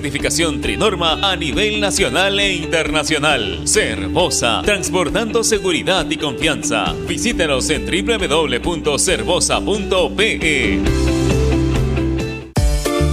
certificación Trinorma a nivel nacional e internacional. Cervosa, transportando seguridad y confianza. Visítanos en www.cervosa.pe.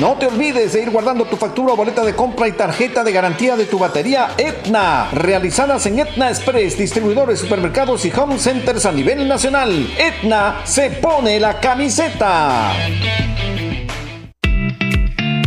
No te olvides de ir guardando tu factura o boleta de compra y tarjeta de garantía de tu batería Etna, realizadas en Etna Express, distribuidores, supermercados y home centers a nivel nacional. Etna se pone la camiseta.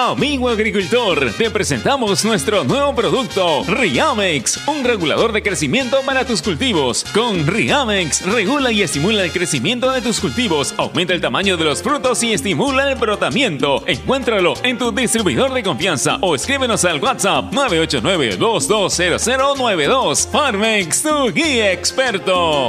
Amigo agricultor, te presentamos nuestro nuevo producto, Riamex, un regulador de crecimiento para tus cultivos. Con Riamex, regula y estimula el crecimiento de tus cultivos, aumenta el tamaño de los frutos y estimula el brotamiento. Encuéntralo en tu distribuidor de confianza o escríbenos al WhatsApp 989-220092. Farmex, tu guía experto.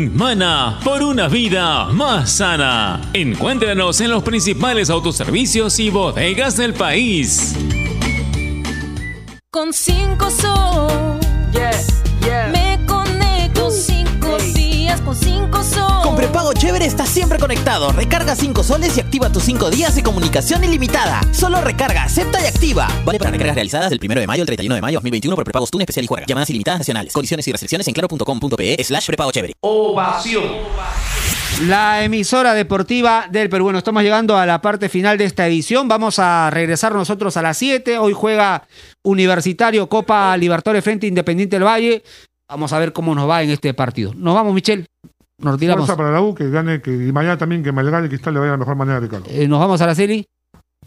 Mana por una vida más sana. Encuéntranos en los principales autoservicios y bodegas del país. Con 5 sol. Me conecto 5 días con 5 sol. Con prepago chévere estás siempre conectado. Recarga 5 soles y activa tus 5 días de comunicación ilimitada. Solo recarga, acepta y activa. Vale para recargas realizadas del 1 de mayo al 31 de mayo 2021 por prepagos TUN especial y juega. Llamadas ilimitadas nacionales. Condiciones y restricciones en claro.com.pe slash prepago chévere. Ovación. La emisora deportiva del Perú. Bueno, estamos llegando a la parte final de esta edición. Vamos a regresar nosotros a las 7. Hoy juega Universitario Copa Libertadores frente a Independiente del Valle. Vamos a ver cómo nos va en este partido. Nos vamos, Michel. Nos retiramos. Fuerza para la U, que gane, que, y mañana también que Malgar y Cristal le vaya de la mejor manera a Ricardo. Eh, nos vamos a la serie.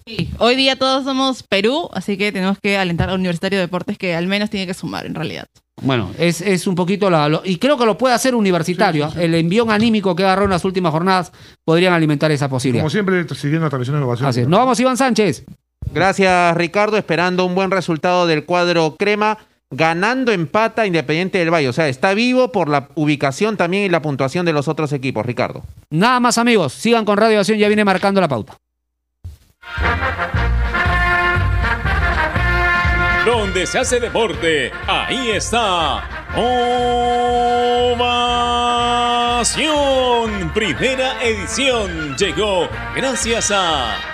Sí, Hoy día todos somos Perú, así que tenemos que alentar al Universitario de Deportes que al menos tiene que sumar en realidad. Bueno, es, es un poquito la. lo- y creo que lo puede hacer Universitario. ¿eh? El envión anímico que agarró en las últimas jornadas podrían alimentar esa posibilidad. Como siempre, siguiendo la tradición de. Así es. Nos vamos, Iván Sánchez. Gracias, Ricardo. Esperando un buen resultado del cuadro crema. Ganando empata Independiente del Valle. O sea, está vivo por la ubicación también y la puntuación de los otros equipos, Ricardo. Nada más, amigos. Sigan con Radio Acción, ya viene marcando la pauta. Donde se hace deporte, ahí está. Ovación. Primera edición llegó gracias a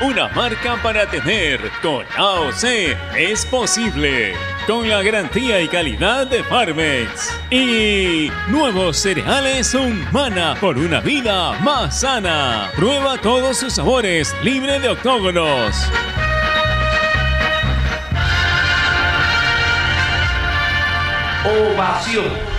una marca para tener. Con AOC es posible. Con la garantía y calidad de Farmex. Y nuevos cereales Humana por una vida más sana. Prueba todos sus sabores, libre de octógonos. Ovación.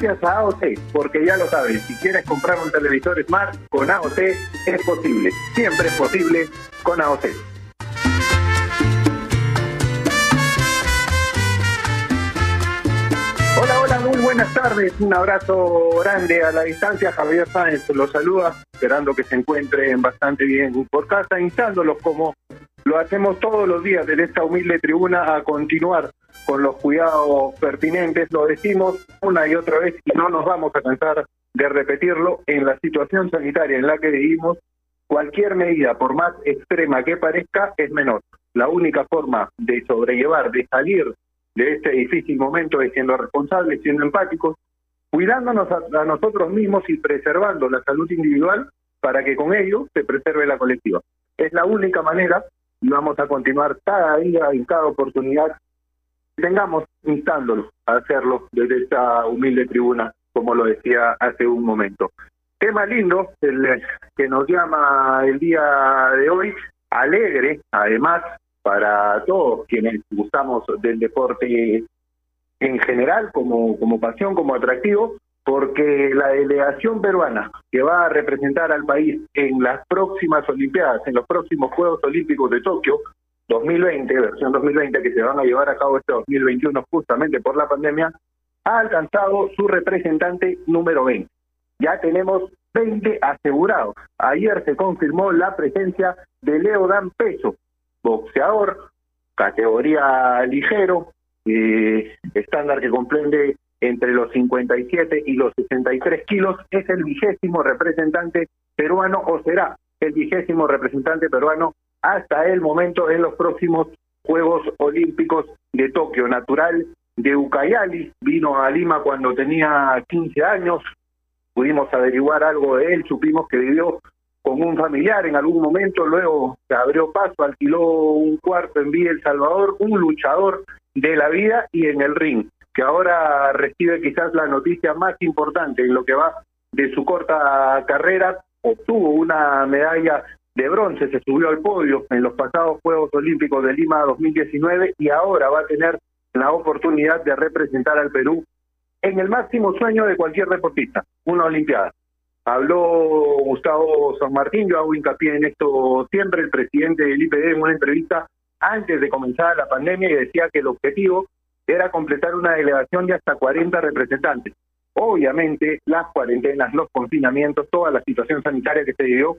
Gracias a AOC, porque ya lo sabes, si quieres comprar un televisor Smart con AOC es posible, siempre es posible con AOC. Hola, hola, muy buenas tardes. Un abrazo grande a la distancia. Javier Sáenz los saluda, esperando que se encuentren bastante bien por casa, instándolos como lo hacemos todos los días desde esta humilde tribuna a continuar con los cuidados pertinentes. Lo decimos una y otra vez y no nos vamos a cansar de repetirlo. En la situación sanitaria en la que vivimos, cualquier medida, por más extrema que parezca, es menor. La única forma de sobrellevar, de salir de este difícil momento es siendo responsables, siendo empáticos, cuidándonos a, a nosotros mismos y preservando la salud individual para que con ello se preserve la colectiva. Es la única manera y vamos a continuar cada día, en cada oportunidad tengamos, instándolo a hacerlo desde esta humilde tribuna, como lo decía hace un momento. Tema lindo, el que nos llama el día de hoy, alegre, además, para todos quienes gustamos del deporte en general, como, como pasión, como atractivo, porque la delegación peruana que va a representar al país en las próximas Olimpiadas, en los próximos Juegos Olímpicos de Tokio 2020, versión 2020, que se van a llevar a cabo este 2021 justamente por la pandemia, ha alcanzado su representante número 20. Ya tenemos 20 asegurados. Ayer se confirmó la presencia de Leo Dan Peso, boxeador, categoría ligero, eh, estándar que comprende entre los 57 y los 63 kilos, es el vigésimo representante peruano o será el vigésimo representante peruano hasta el momento en los próximos Juegos Olímpicos de Tokio. Natural de Ucayali, vino a Lima cuando tenía 15 años, pudimos averiguar algo de él, supimos que vivió con un familiar en algún momento, luego se abrió paso, alquiló un cuarto en Villa El Salvador, un luchador de la vida y en el ring que ahora recibe quizás la noticia más importante en lo que va de su corta carrera, obtuvo una medalla de bronce, se subió al podio en los pasados Juegos Olímpicos de Lima 2019 y ahora va a tener la oportunidad de representar al Perú en el máximo sueño de cualquier deportista, una Olimpiada. Habló Gustavo San Martín, yo hago hincapié en esto siempre, el presidente del IPD en una entrevista antes de comenzar la pandemia y decía que el objetivo era completar una delegación de hasta 40 representantes. Obviamente, las cuarentenas, los confinamientos, toda la situación sanitaria que se vivió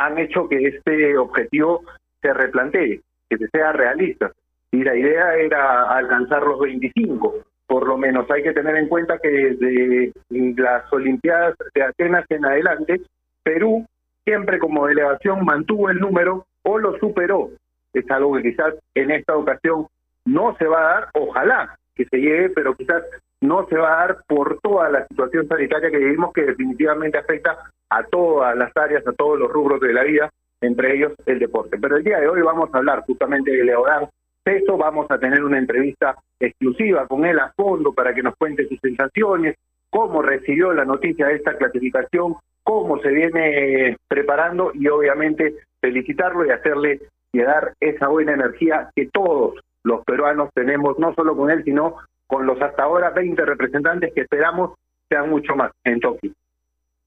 han hecho que este objetivo se replantee, que se sea realista. Y la idea era alcanzar los 25, por lo menos. Hay que tener en cuenta que desde las Olimpiadas de Atenas en adelante, Perú siempre como delegación mantuvo el número o lo superó. Es algo que quizás en esta ocasión no se va a dar, ojalá que se llegue, pero quizás no se va a dar por toda la situación sanitaria que vivimos que definitivamente afecta a todas las áreas, a todos los rubros de la vida, entre ellos el deporte. Pero el día de hoy vamos a hablar justamente de Leodán Peso, vamos a tener una entrevista exclusiva con él a fondo para que nos cuente sus sensaciones, cómo recibió la noticia de esta clasificación, cómo se viene preparando y obviamente felicitarlo y hacerle llegar esa buena energía que todos los peruanos tenemos, no solo con él, sino con los hasta ahora 20 representantes que esperamos sean mucho más en Tokio.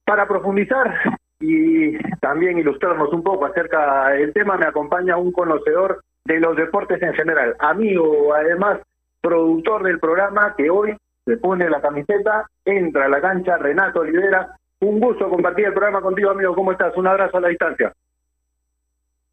Para profundizar y también ilustrarnos un poco acerca del tema, me acompaña un conocedor de los deportes en general, amigo, además productor del programa que hoy se pone la camiseta, entra a la cancha, Renato Olivera. Un gusto compartir el programa contigo, amigo. ¿Cómo estás? Un abrazo a la distancia.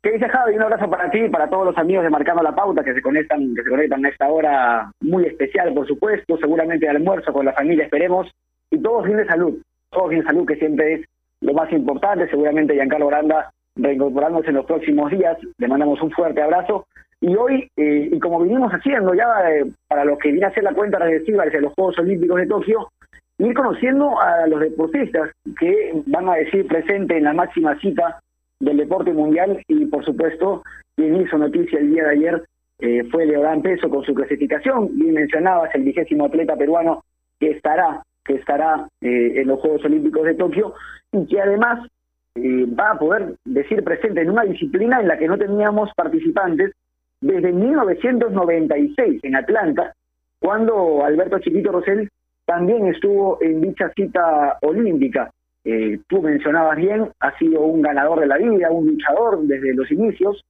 ¿Qué dice Javi? Un abrazo para ti y para todos los amigos de Marcando la Pauta que se conectan, que se conectan a esta hora muy especial, por supuesto, seguramente de almuerzo con la familia, esperemos, y todos bien de salud, todos de salud, que siempre es lo más importante, seguramente Giancarlo Granda reincorporándose en los próximos días, le mandamos un fuerte abrazo, y hoy, eh, y como vinimos haciendo ya eh, para los que viene a hacer la cuenta regresiva desde los Juegos Olímpicos de Tokio, ir conociendo a los deportistas que van a decir presente en la máxima cita del deporte mundial. Y por supuesto quien hizo noticia el día de ayer eh, fue Leodán Peso con su clasificación, bien mencionabas el vigésimo atleta peruano que estará que estará eh, en los Juegos Olímpicos de Tokio y que además eh, va a poder decir presente en una disciplina en la que no teníamos participantes desde 1996 en Atlanta, cuando Alberto Chiquito Rosell también estuvo en dicha cita olímpica. Eh, tú mencionabas bien, ha sido un ganador de la vida, un luchador desde los inicios.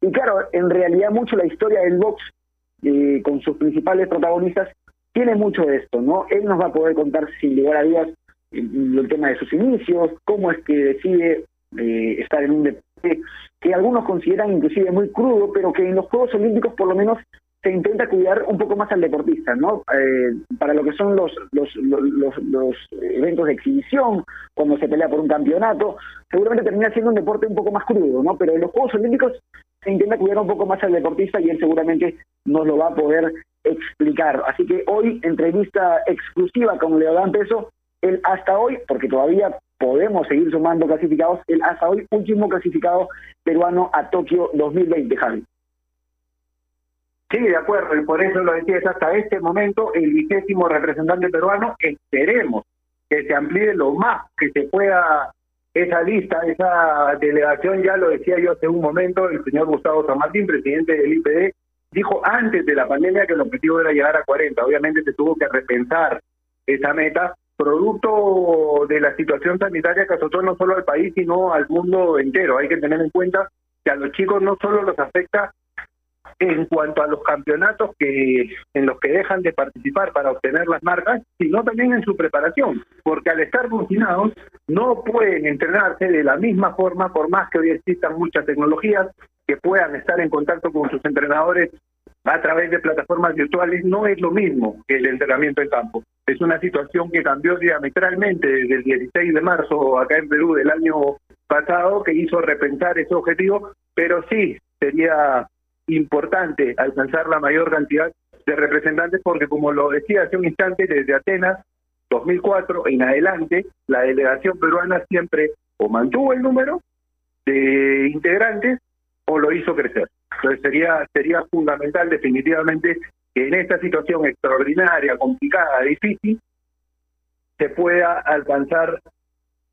Y claro, en realidad mucho la historia del box, eh, con sus principales protagonistas, tiene mucho de esto, ¿no? Él nos va a poder contar sin lugar a dudas el, el tema de sus inicios, cómo es que decide eh, estar en un deporte que algunos consideran inclusive muy crudo, pero que en los Juegos Olímpicos por lo menos se intenta cuidar un poco más al deportista, ¿no? Eh, para lo que son los, los, los, eventos de exhibición, cuando se pelea por un campeonato, seguramente termina siendo un deporte un poco más crudo, ¿no? Pero en los Juegos Olímpicos se intenta cuidar un poco más al deportista y él seguramente nos lo va a poder explicar. Así que hoy, entrevista exclusiva con Leodán Peso, él hasta hoy, porque todavía podemos seguir sumando clasificados, el hasta hoy último clasificado peruano a Tokio 2020, Javi. Sí, de acuerdo, y por eso lo decías, hasta este momento el vigésimo representante peruano, esperemos que se amplíe lo más que se pueda esa lista, esa delegación, ya lo decía yo hace un momento, el señor Gustavo San presidente del IPD, dijo antes de la pandemia que el objetivo era llegar a 40, obviamente se tuvo que repensar esa meta, producto de la situación sanitaria que azotó no solo al país, sino al mundo entero. Hay que tener en cuenta que a los chicos no solo los afecta en cuanto a los campeonatos que en los que dejan de participar para obtener las marcas, sino también en su preparación, porque al estar confinados no pueden entrenarse de la misma forma, por más que hoy existan muchas tecnologías que puedan estar en contacto con sus entrenadores a través de plataformas virtuales, no es lo mismo que el entrenamiento en campo. Es una situación que cambió diametralmente desde el 16 de marzo acá en Perú del año pasado, que hizo repensar ese objetivo, pero sí sería importante alcanzar la mayor cantidad de representantes porque, como lo decía hace un instante, desde Atenas 2004 en adelante, la delegación peruana siempre o mantuvo el número de integrantes o lo hizo crecer. Entonces sería, sería fundamental definitivamente que en esta situación extraordinaria, complicada, difícil, se pueda alcanzar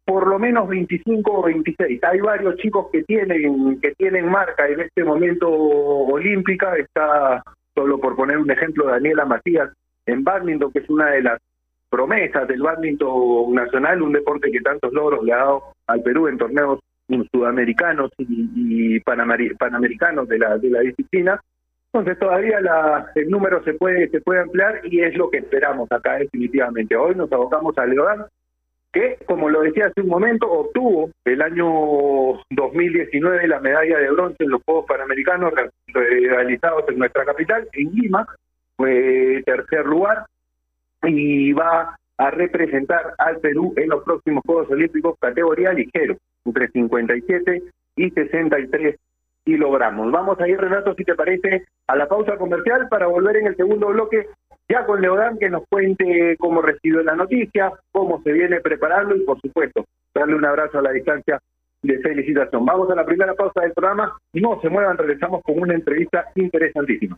por lo menos 25 o 26. Hay varios chicos que tienen que tienen marca en este momento olímpica. Está, solo por poner un ejemplo, Daniela Matías en badminton, que es una de las promesas del badminton nacional, un deporte que tantos logros le ha dado al Perú en torneos sudamericanos y, panamericanos de la, de la disciplina. Entonces todavía la, el número se puede se puede ampliar y es lo que esperamos acá definitivamente. Hoy nos abocamos a Leodán, que, como lo decía hace un momento, obtuvo el año 2019 la medalla de bronce en los Juegos Panamericanos realizados en nuestra capital, en Lima, fue tercer lugar y va a representar al Perú en los próximos Juegos Olímpicos categoría ligero, entre 57 y 63 kilogramos. Vamos a ir, Renato, si te parece, a la pausa comercial para volver en el segundo bloque ya con Leodán que nos cuente cómo recibió la noticia, cómo se viene preparando y por supuesto darle un abrazo a la distancia de felicitación. Vamos a la primera pausa del programa. No se muevan, regresamos con una entrevista interesantísima.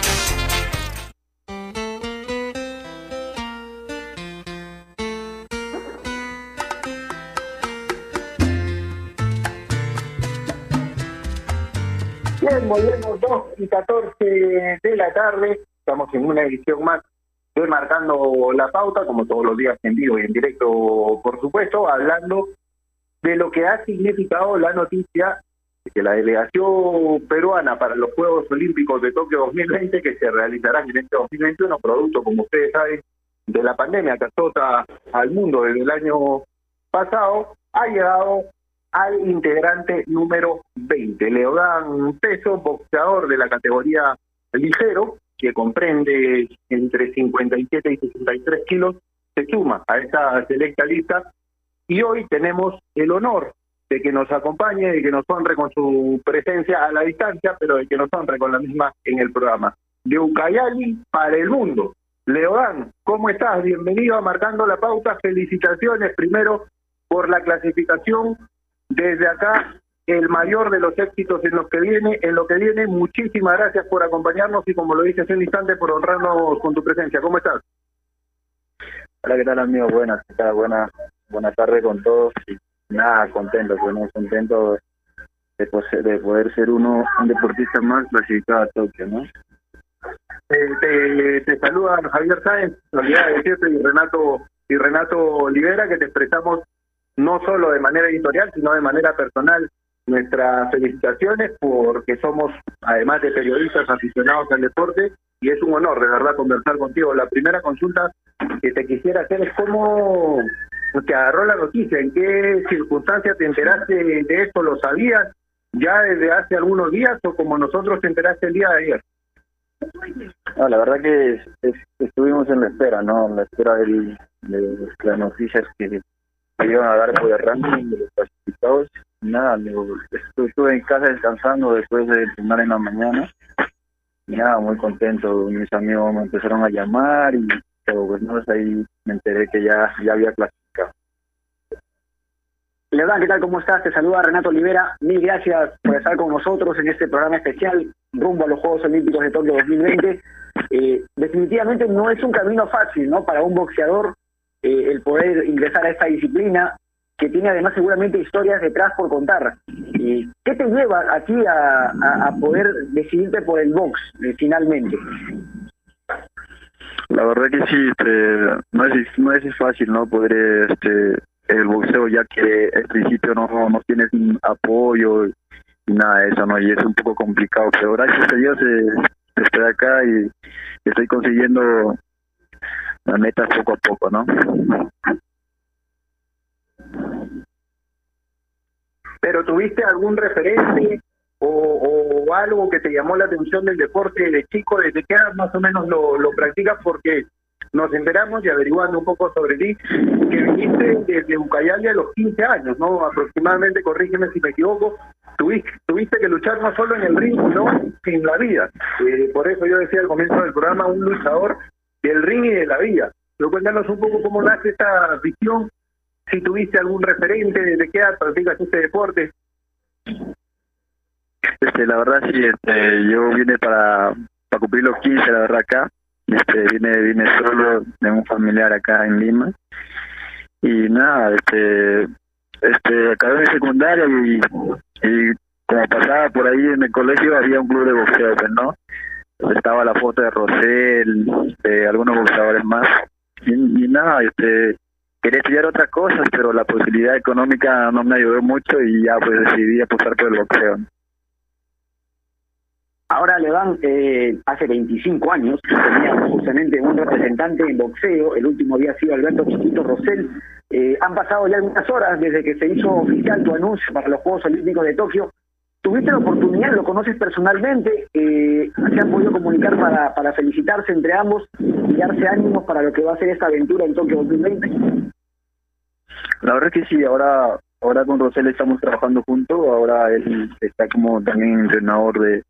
Volvemos 2 y 14 de la tarde. Estamos en una edición más de Marcando la Pauta, como todos los días en vivo y en directo, por supuesto, hablando de lo que ha significado la noticia de que la delegación peruana para los Juegos Olímpicos de Tokio 2020, que se realizarán en este 2021, producto, como ustedes saben, de la pandemia que azota al mundo desde el año pasado, ha llegado al integrante número 20. Leodán Peso, boxeador de la categoría ligero, que comprende entre 57 y 63 kilos, se suma a esta selecta lista y hoy tenemos el honor de que nos acompañe, de que nos honre con su presencia a la distancia, pero de que nos honre con la misma en el programa. De Ucayali para el mundo. Leodán, ¿cómo estás? Bienvenido a Marcando la Pauta. Felicitaciones primero por la clasificación desde acá el mayor de los éxitos en lo que viene, en lo que viene. Muchísimas gracias por acompañarnos y como lo dije hace un instante, por honrarnos con tu presencia. ¿Cómo estás? Hola, ¿qué tal amigo? Buenas, ¿qué tal? Buena, buena tarde con todos y nada, contento, bueno, contento de, poder, de poder ser uno, un deportista más clasificado a Tokio, ¿no? Eh, te, te saluda Javier Sáenz, realidad y Renato, y Renato Olivera, que te expresamos no solo de manera editorial, sino de manera personal nuestras felicitaciones porque somos, además de periodistas aficionados al deporte, y es un honor de verdad conversar contigo. La primera consulta que te quisiera hacer es cómo te agarró la noticia, en qué circunstancia te enteraste de esto, lo sabías ya desde hace algunos días o como nosotros te enteraste el día de ayer. La verdad que es- estuvimos en la espera, ¿no? En la espera del- de las noticias que iban a dar por el ranking de los clasificados. Nada, estu- estuve en casa descansando después de entrenar en la mañana. Y nada, muy contento. Mis amigos me empezaron a llamar y pero pues no, ahí me enteré que ya, ya había clasificado. Leodán, ¿qué tal? ¿Cómo estás? Te saluda Renato Olivera. Mil gracias por estar con nosotros en este programa especial rumbo a los Juegos Olímpicos de Tokio 2020. Eh, definitivamente no es un camino fácil, ¿no? Para un boxeador eh, el poder ingresar a esta disciplina que tiene además seguramente historias detrás por contar. Eh, ¿Qué te lleva a ti a, poder decidirte por el box eh, finalmente? La verdad que sí, este, no es no es fácil, ¿no? Poder este el boxeo ya que al principio no no tienes apoyo y nada de eso, ¿no? Y es un poco complicado, pero gracias a Dios eh, estoy acá y estoy consiguiendo las metas poco a poco, ¿no? pero tuviste algún referente o, algo que te llamó la atención del deporte de chico, desde edad más o menos lo, lo practicas, porque nos enteramos y averiguando un poco sobre ti, que viniste desde Ucayali a los 15 años, ¿no? Aproximadamente, corrígeme si me equivoco, tuviste, tuviste que luchar no solo en el ring, sino en la vida. Eh, por eso yo decía al comienzo del programa, un luchador del ring y de la vida. Pero cuéntanos un poco cómo nace esta visión si tuviste algún referente, desde qué edad practicas este deporte. Este, la verdad sí, este, yo vine para cumplir los 15, la verdad, acá. Este, vine, vine solo de un familiar acá en Lima. Y nada, este, este, acabé mi secundaria y, y como pasaba por ahí en el colegio había un club de boxeo, pues, Estaba la foto de Rosel, de algunos boxeadores más. Y, nada, este, quería estudiar otras cosas, pero la posibilidad económica no me ayudó mucho y ya pues decidí apostar por el boxeo. Ahora le dan, eh, hace 25 años, teníamos justamente un representante en boxeo, el último día ha sido Alberto Chiquito Rosell. Eh, han pasado ya algunas horas desde que se hizo oficial tu anuncio para los Juegos Olímpicos de Tokio. ¿Tuviste la oportunidad, lo conoces personalmente, eh, se han podido comunicar para, para felicitarse entre ambos y darse ánimos para lo que va a ser esta aventura en Tokio 2020? La verdad que sí, ahora ahora con Rosel estamos trabajando juntos, ahora él está como también entrenador de,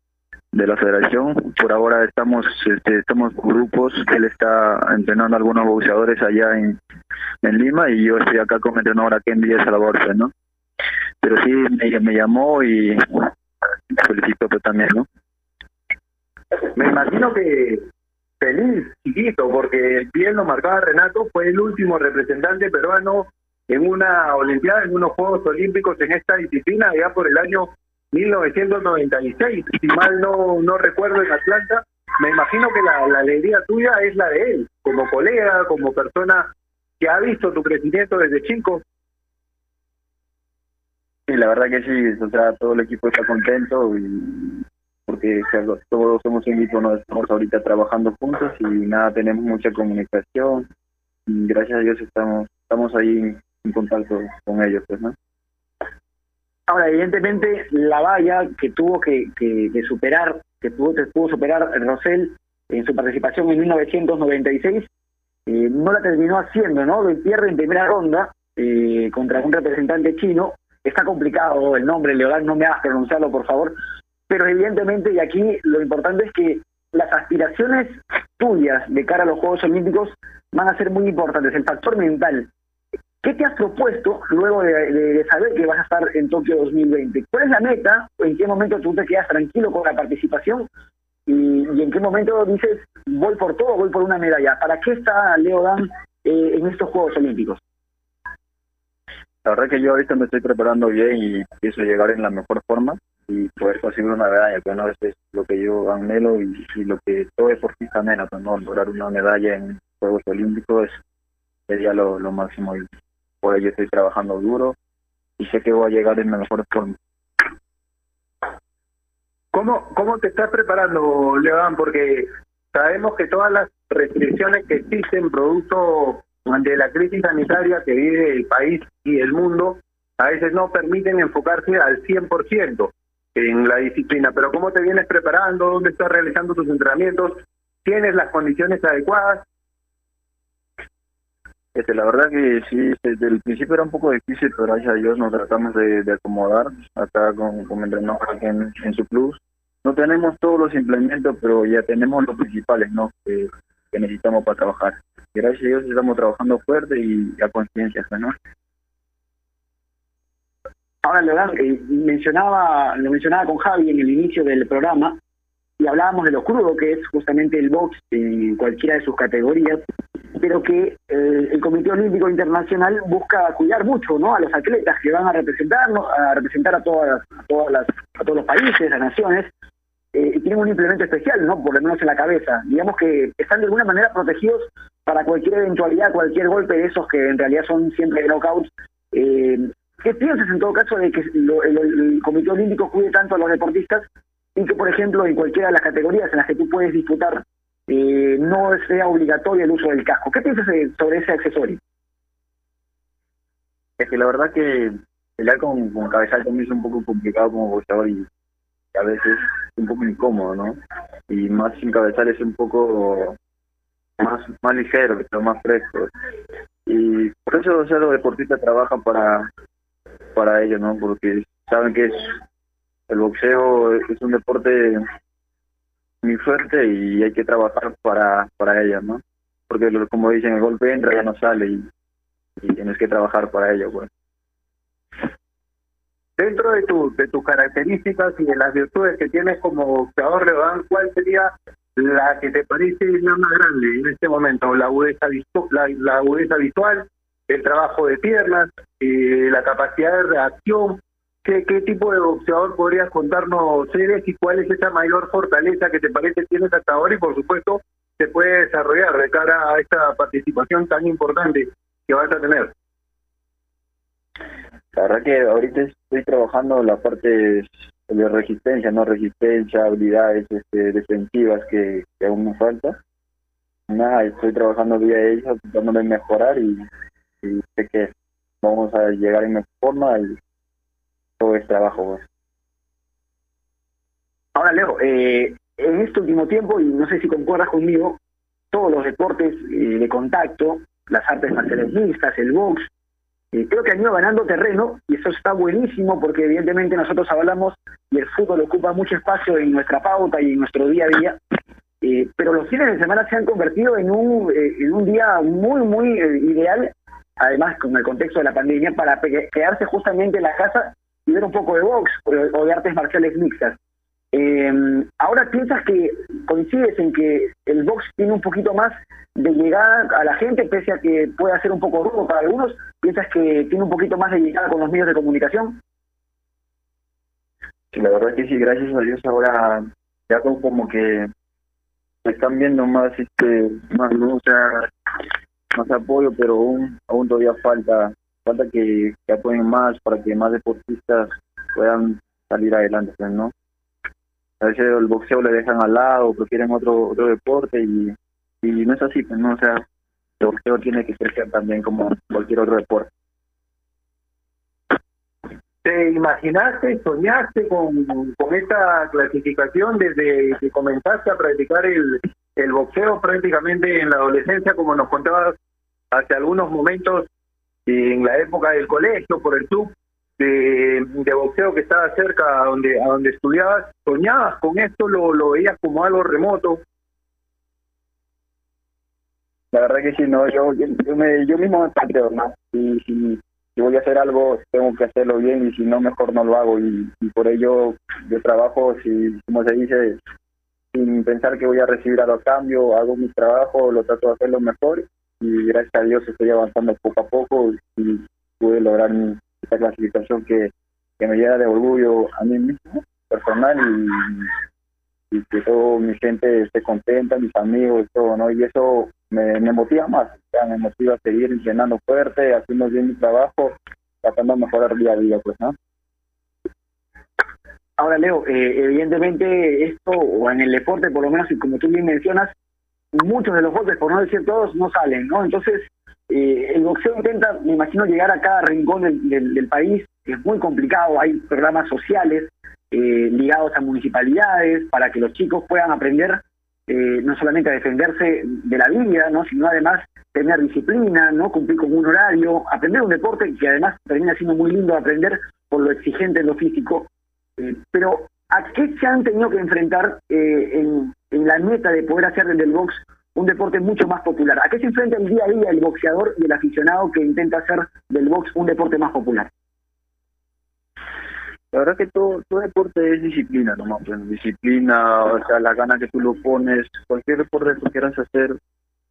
de la federación. Por ahora estamos este, estamos grupos, él está entrenando a algunos boxeadores allá en, en Lima y yo estoy acá como entrenador aquí en Villa Salvador, ¿no? Pero sí, me, llamó y me felicitó pues, también, ¿no? Me imagino que feliz, chiquito, porque bien lo marcaba Renato, fue el último representante peruano en una Olimpiada, en unos Juegos Olímpicos en esta disciplina, ya por el año 1996, si mal no, no recuerdo, en Atlanta. Me imagino que la alegría tuya es la de él, como colega, como persona que ha visto tu crecimiento desde chico. Sí, la verdad que sí, o sea, todo el equipo está contento y porque todos somos un equipo, nos estamos ahorita trabajando juntos y nada, tenemos mucha comunicación gracias a Dios estamos estamos ahí en contacto con ellos, pues, ¿no? Ahora, evidentemente, la valla que tuvo que, superar, que pudo, que pudo superar Rosell en su participación en 1996, eh, no la terminó haciendo, ¿no? Pierde en primera ronda eh, contra un representante chino. Está complicado el nombre, Leodán, no me hagas pronunciarlo, por favor. Pero evidentemente, y aquí lo importante es que las aspiraciones tuyas de cara a los Juegos Olímpicos van a ser muy importantes. El factor mental, ¿Qué te has propuesto luego de, saber que vas a estar en Tokio 2020? ¿Cuál es la meta? ¿En qué momento tú te quedas tranquilo con la participación? ¿Y, y en qué momento dices, voy por todo, voy por una medalla? ¿Para qué está Leo Dan eh, en estos Juegos Olímpicos? La verdad que yo ahorita me estoy preparando bien y pienso llegar en la mejor forma y poder conseguir una medalla, que no es lo que yo anhelo y, lo que todo deportista anhela, pues, ¿no? lograr una medalla en Juegos Olímpicos sería lo, lo máximo. Y, por ello estoy trabajando duro y sé que voy a llegar en la mejor forma. ¿Cómo, cómo te estás preparando, León? Porque sabemos que todas las restricciones que existen producto de la crisis sanitaria que vive el país y el mundo, a veces no permiten enfocarse al 100% en la disciplina. Pero ¿cómo te vienes preparando? ¿Dónde estás realizando tus entrenamientos? ¿Tienes las condiciones adecuadas? Este, la verdad que sí, desde el principio era un poco difícil, pero gracias a Dios nos tratamos de, acomodar acá con, con aquí en, en, su club. No tenemos todos los implementos, pero ya tenemos los principales ¿no? que necesitamos para trabajar. Gracias a Dios estamos trabajando fuerte y a conciencia, ¿no? Ahora, Leonardo, eh, mencionaba, lo mencionaba con Javi en el inicio del programa, y hablábamos de lo crudo que es justamente el box en cualquiera de sus categorías, pero que eh, el Comité Olímpico Internacional busca cuidar mucho ¿no? a los atletas que van a representarnos, a representar a todas, a todas las, a todos los países, las naciones, eh, tienen un implemento especial, ¿no? Por lo menos en la cabeza. Digamos que están de alguna manera protegidos para cualquier eventualidad, cualquier golpe de esos que en realidad son siempre knockouts. Eh, ¿Qué piensas en todo caso de que el Comité Olímpico cuide tanto a los deportistas y que, por ejemplo, en cualquiera de las categorías en las que tú puedes disputar eh, no sea obligatorio el uso del casco. ¿Qué piensas sobre ese accesorio? Es que la verdad que pelear con, con cabezal también es un poco complicado como boxeador y a veces es un poco incómodo, ¿no? Y más sin cabezal es un poco más más ligero, pero más fresco. Y por eso los deportistas trabajan para para ello, ¿no? Porque saben que es el boxeo es un deporte muy fuerte y hay que trabajar para para ella, ¿no? Porque como dicen, el golpe entra, ya no sale y, y tienes que trabajar para ello, pues. Dentro de, tu, de tus características y de las virtudes que tienes como boxeador, Leodán, ¿cuál sería la que te parece la más grande en este momento, la agudeza, la, la agudeza visual, el trabajo de piernas, eh, la capacidad de reacción. ¿Qué, ¿Qué tipo de boxeador podrías contarnos, eres y cuál es esa mayor fortaleza que te parece tienes hasta ahora y por supuesto se puede desarrollar de cara a esta participación tan importante que vas a tener? La verdad que ahorita estoy trabajando la parte de resistencia, no resistencia, habilidades este, defensivas que, aún me falta. Nada, estoy trabajando día a día, tratando de mejorar y, sé que vamos a llegar en mejor forma y todo es trabajo. Ahora, Leo, eh, en este último tiempo, y no sé si concuerdas conmigo, todos los deportes eh, de contacto, las artes marciales mixtas, el box, eh, creo que han ido ganando terreno y eso está buenísimo porque evidentemente nosotros hablamos y el fútbol ocupa mucho espacio en nuestra pauta y en nuestro día a día, eh, pero los fines de semana se han convertido en un, eh, en un día muy, muy eh, ideal, además con el contexto de la pandemia, para quedarse justamente en la casa y ver un poco de box o de artes marciales mixtas. Eh, ahora piensas que coincides en que el box tiene un poquito más de llegada a la gente, pese a que pueda ser un poco rudo para algunos, piensas que tiene un poquito más de llegada con los medios de comunicación. Sí, la verdad que sí, gracias a Dios ahora ya como, que se están viendo más, este, más, sea, más apoyo, pero aún, aún todavía falta, falta que, que apoyen más para que más deportistas puedan salir adelante, ¿no? A veces el boxeo le dejan al lado, prefieren otro, otro deporte y, y no es así, pues, ¿no? O sea, el boxeo tiene que crecer también como cualquier otro deporte. ¿Te imaginaste, soñaste con, con esta clasificación desde que comenzaste a practicar el, el boxeo prácticamente en la adolescencia, como nos contabas hace algunos momentos en la época del colegio, por el club de, boxeo que estaba cerca a donde, a donde estudiabas? ¿Soñabas con esto? ¿Lo, lo veías como algo remoto? La verdad que sí, no, yo, yo, me, yo mismo me planteo, ¿no? Y si, si voy a hacer algo, tengo que hacerlo bien y si no, mejor no lo hago. Y, y por ello yo trabajo, si, como se dice, sin pensar que voy a recibir algo a cambio, hago mi trabajo, lo trato de hacerlo mejor y gracias a Dios estoy avanzando poco a poco y pude lograr mi, esta clasificación que, que me llena de orgullo a mí mismo, personal y, y que toda mi gente esté contenta, mis amigos, todo, ¿no? Y eso me, me motiva más, me motiva a seguir entrenando fuerte, haciendo bien mi trabajo, tratando de mejorar día a día, pues, ¿no? Ahora, Leo, eh, evidentemente esto, o en el deporte por lo menos, y como tú bien mencionas, muchos de los golpes, por no decir todos, no salen, ¿no? Entonces, eh, el boxeo intenta, me imagino, llegar a cada rincón del, país, es muy complicado, hay programas sociales eh, ligados a municipalidades para que los chicos puedan aprender eh, no solamente a defenderse de la vida, ¿no? sino además tener disciplina, no cumplir con un horario, aprender un deporte que además termina siendo muy lindo de aprender por lo exigente en lo físico. Pero ¿a qué se han tenido que enfrentar en, en la meta de poder hacer del box un deporte mucho más popular? ¿A qué se enfrenta el día a día el boxeador y el aficionado que intenta hacer del box un deporte más popular? La verdad que todo, deporte es disciplina, nomás, pues, disciplina, o sea, la gana que tú lo pones, cualquier deporte que quieras hacer,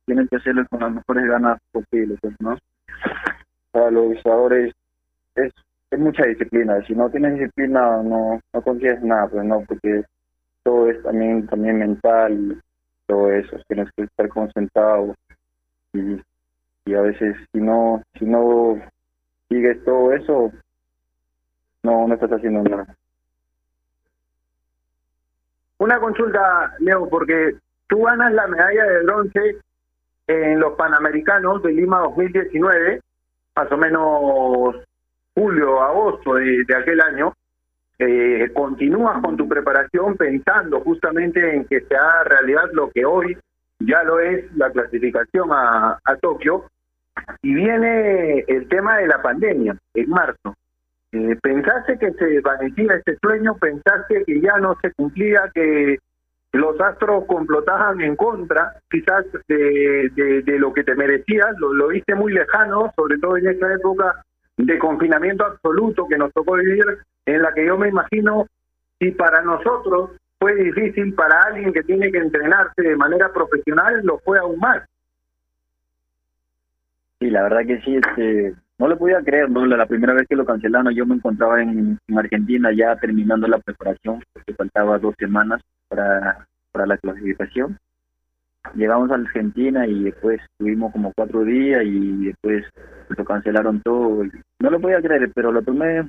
tienes que hacerlo con las mejores ganas posibles, ¿no? Para los boxeadores es, es mucha disciplina, si no tienes disciplina no, no consigues nada, pues, ¿no? Porque todo es también, también mental, todo eso, tienes que estar concentrado y, y a veces si no, si no sigues todo eso, no, no estás haciendo nada. Una consulta, Leo, porque tú ganas la medalla de bronce en los Panamericanos de Lima 2019, más o menos julio, agosto de, de aquel año. Eh, continúas con tu preparación pensando justamente en que se haga realidad lo que hoy ya lo es la clasificación a, a Tokio. Y viene el tema de la pandemia en marzo. Eh, ¿Pensaste que se desvanecía este sueño? ¿Pensaste que ya no se cumplía, que los astros complotaban en contra quizás de, de, de lo que te merecías? Lo, lo viste muy lejano, sobre todo en esta época de confinamiento absoluto que nos tocó vivir, en la que yo me imagino, si para nosotros fue difícil para alguien que tiene que entrenarse de manera profesional, lo fue aún más. Sí, la verdad que sí, este, no lo podía creer, ¿no? La, primera vez que lo cancelaron yo me encontraba en, en Argentina ya terminando la preparación, porque faltaba dos semanas para, para la clasificación. Llegamos a Argentina y después estuvimos como cuatro días y después lo cancelaron todo. No lo podía creer, pero lo tomé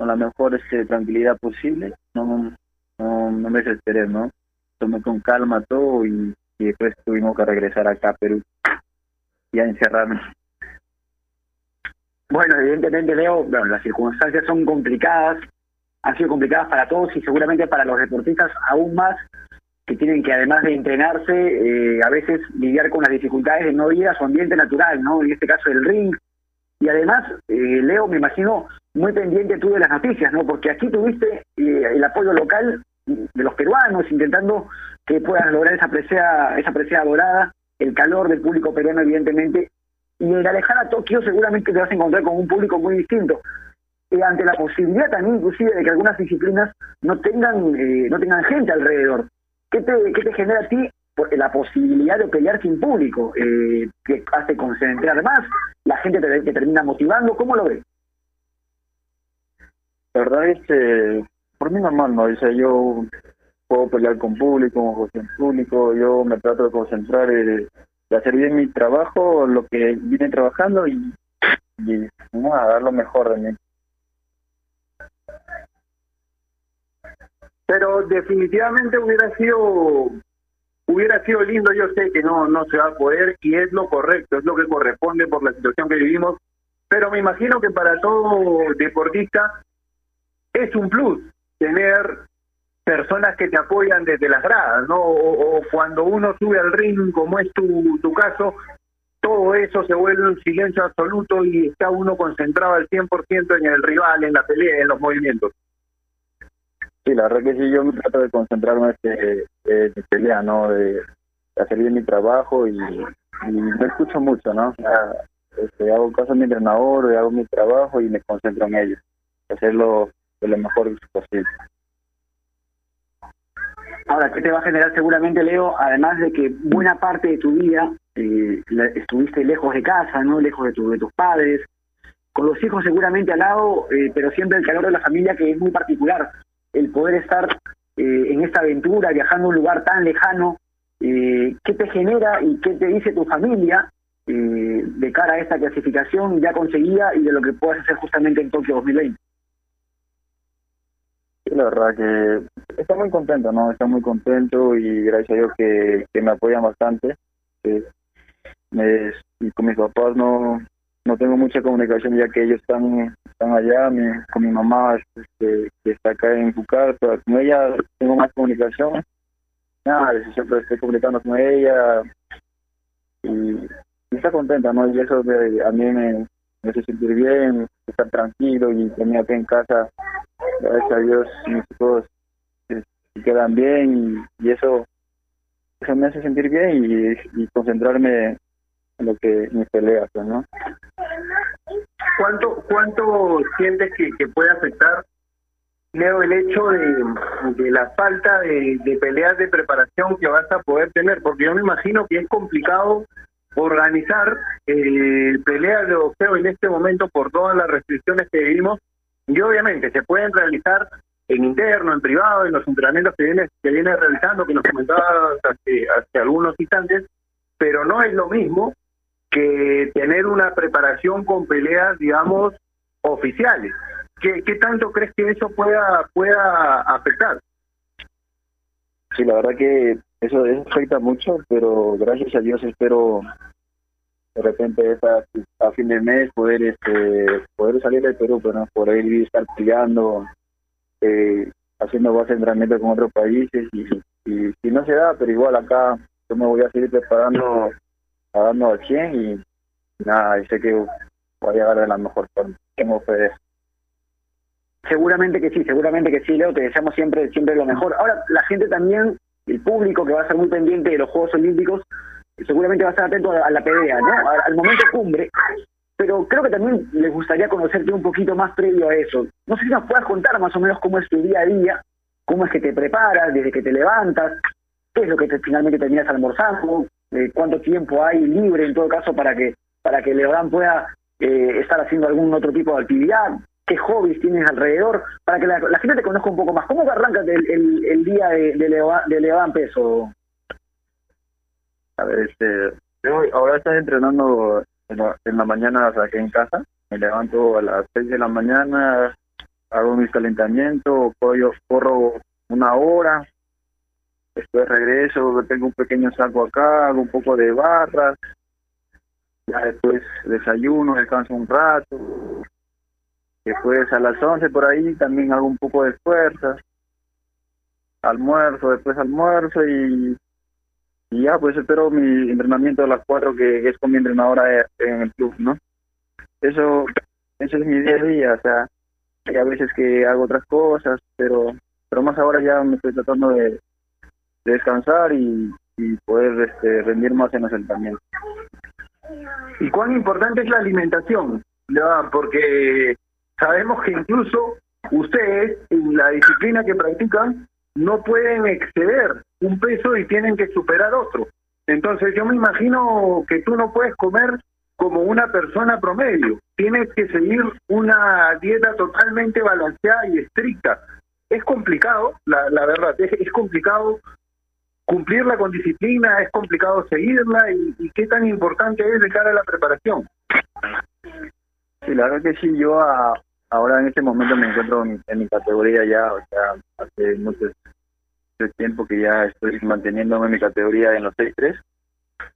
con la mejor este, tranquilidad posible. No, no, no me desesperé, ¿no? Tomé con calma todo y, y después tuvimos que regresar acá a Perú y a encerrarnos. Bueno, evidentemente, Leo, bueno, las circunstancias son complicadas, han sido complicadas para todos y seguramente para los deportistas aún más, que tienen que además de entrenarse, eh, a veces lidiar con las dificultades de no ir a su ambiente natural, ¿no? En este caso el ring. Y además, eh, Leo, me imagino muy pendiente tú de las noticias, ¿no? Porque aquí tuviste eh, el apoyo local de los peruanos, intentando que puedan lograr esa presea, esa presea dorada, el calor del público peruano, evidentemente, y en la lejana Tokio seguramente te vas a encontrar con un público muy distinto. Eh, ante la posibilidad también inclusive de que algunas disciplinas no tengan eh, no tengan gente alrededor. ¿Qué te, qué te genera a ti la posibilidad de pelear sin público? Eh, que hace concentrar más, la gente te, te termina motivando, ¿cómo lo ves? La verdad es que por mí normal, ¿no? O yo puedo pelear con público, con público, yo me trato de concentrar, eh, de hacer bien mi trabajo, lo que vine trabajando y, y vamos a dar lo mejor de mí. pero definitivamente hubiera sido hubiera sido lindo yo sé que no no se va a poder y es lo correcto es lo que corresponde por la situación que vivimos pero me imagino que para todo deportista es un plus tener personas que te apoyan desde las gradas no o, cuando uno sube al ring como es tu tu caso todo eso se vuelve un silencio absoluto y está uno concentrado al 100% en el rival, en la pelea, en los movimientos. Sí, la verdad que sí, yo me trato de concentrarme este, en mi pelea, ¿no? De, hacer bien mi trabajo y, y no escucho mucho, ¿no? Este, hago caso a mi entrenador, hago mi trabajo y me concentro en ello, hacerlo de lo mejor posible. Ahora, ¿qué te va a generar seguramente, Leo? Además de que buena parte de tu vida eh, estuviste lejos de casa, ¿no? Lejos de, tu- de tus padres, con los hijos seguramente al lado, eh, pero siempre el calor de la familia que es muy particular. El poder estar eh, en esta aventura, viajando a un lugar tan lejano, ¿qué te genera y qué te dice tu familia de cara a esta clasificación ya conseguida y de lo que puedas hacer justamente en Tokio 2020? La verdad que está muy contento, ¿no? Está muy contento y gracias a Dios que, que me apoyan bastante. me- y con mis papás no no tengo mucha comunicación ya que ellos están están allá, mi- con mi mamá este, que está acá en Pucarto, con ella tengo más comunicación. Siempre estoy comunicando con ella y, está contenta, ¿no? Y eso de- a mí me hace sentir bien, estar tranquilo y tener acá en casa gracias a Dios mis hijos eh, quedan bien y, eso me hace sentir bien y, concentrarme en lo que mis peleas pues, no ¿Cuánto, cuánto sientes que, que puede afectar, Leo, el hecho de, de la falta de, de peleas de preparación que vas a poder tener? Porque yo me imagino que es complicado organizar eh, peleas de boxeo en este momento por todas las restricciones que vivimos y obviamente se pueden realizar en interno, en privado, en los entrenamientos que vienes que vienes realizando, que nos comentabas hace, hace algunos instantes, pero no es lo mismo que tener una preparación con peleas, digamos, oficiales. ¿Qué, qué tanto crees que eso pueda pueda afectar? sí la verdad que eso, eso afecta mucho pero gracias a Dios espero de repente a fin de mes poder este poder salir del Perú pero poder ir estar peleando eh, haciendo base de entrenamiento con otros países y, y no se da pero igual acá yo me voy a seguir preparando darnos al 100 y nada, y sé que voy a llegar de la mejor forma. Tengo fe de. Seguramente que sí, seguramente que sí, Leo, te deseamos siempre, siempre lo mejor. Ahora, la gente también, el público que va a estar muy pendiente de los Juegos Olímpicos, seguramente va a estar atento a, la pelea, ¿no? Al momento cumbre. Pero creo que también les gustaría conocerte un poquito más previo a eso. No sé si nos puedas contar más o menos cómo es tu día a día cómo es que te preparas, desde que te levantas, qué es lo que te, finalmente terminas almorzando, eh, cuánto tiempo hay libre en todo caso para que para que Leodán pueda eh, estar haciendo algún otro tipo de actividad, qué hobbies tienes alrededor, para que la, la gente te conozca un poco más. ¿Cómo arrancas el, el, día de, de, de Peso? A ver, este, yo ahora estoy entrenando en la, mañana aquí en casa. Me levanto a las 6 de la mañana, hago mis calentamientos, corro, corro una hora, después regreso, tengo un pequeño saco acá, hago un poco de barras, ya después desayuno, descanso un rato, después a las 11 por ahí también hago un poco de fuerza, almuerzo, después almuerzo y, y ya pues espero mi entrenamiento a las 4 que, es con mi entrenadora en el club, ¿no? Eso, eso es mi día a o sea, hay a veces que hago otras cosas, pero pero más ahora ya me estoy tratando de, de descansar y, y poder este, rendir más en los entrenamientos. ¿Y cuán importante es la alimentación? Ya, Porque sabemos que incluso ustedes, en la disciplina que practican, no pueden exceder un peso y tienen que superar otro. Entonces yo me imagino que tú no puedes comer como una persona promedio. Tienes que seguir una dieta totalmente balanceada y estricta. Es complicado, la, la verdad, es, complicado cumplirla con disciplina, es complicado seguirla y, y qué tan importante es de cara a la preparación. Sí, la verdad que sí, yo a- ahora en este momento me encuentro en, en mi categoría ya, o sea, hace mucho, tiempo que ya estoy manteniéndome en mi categoría en los 6-3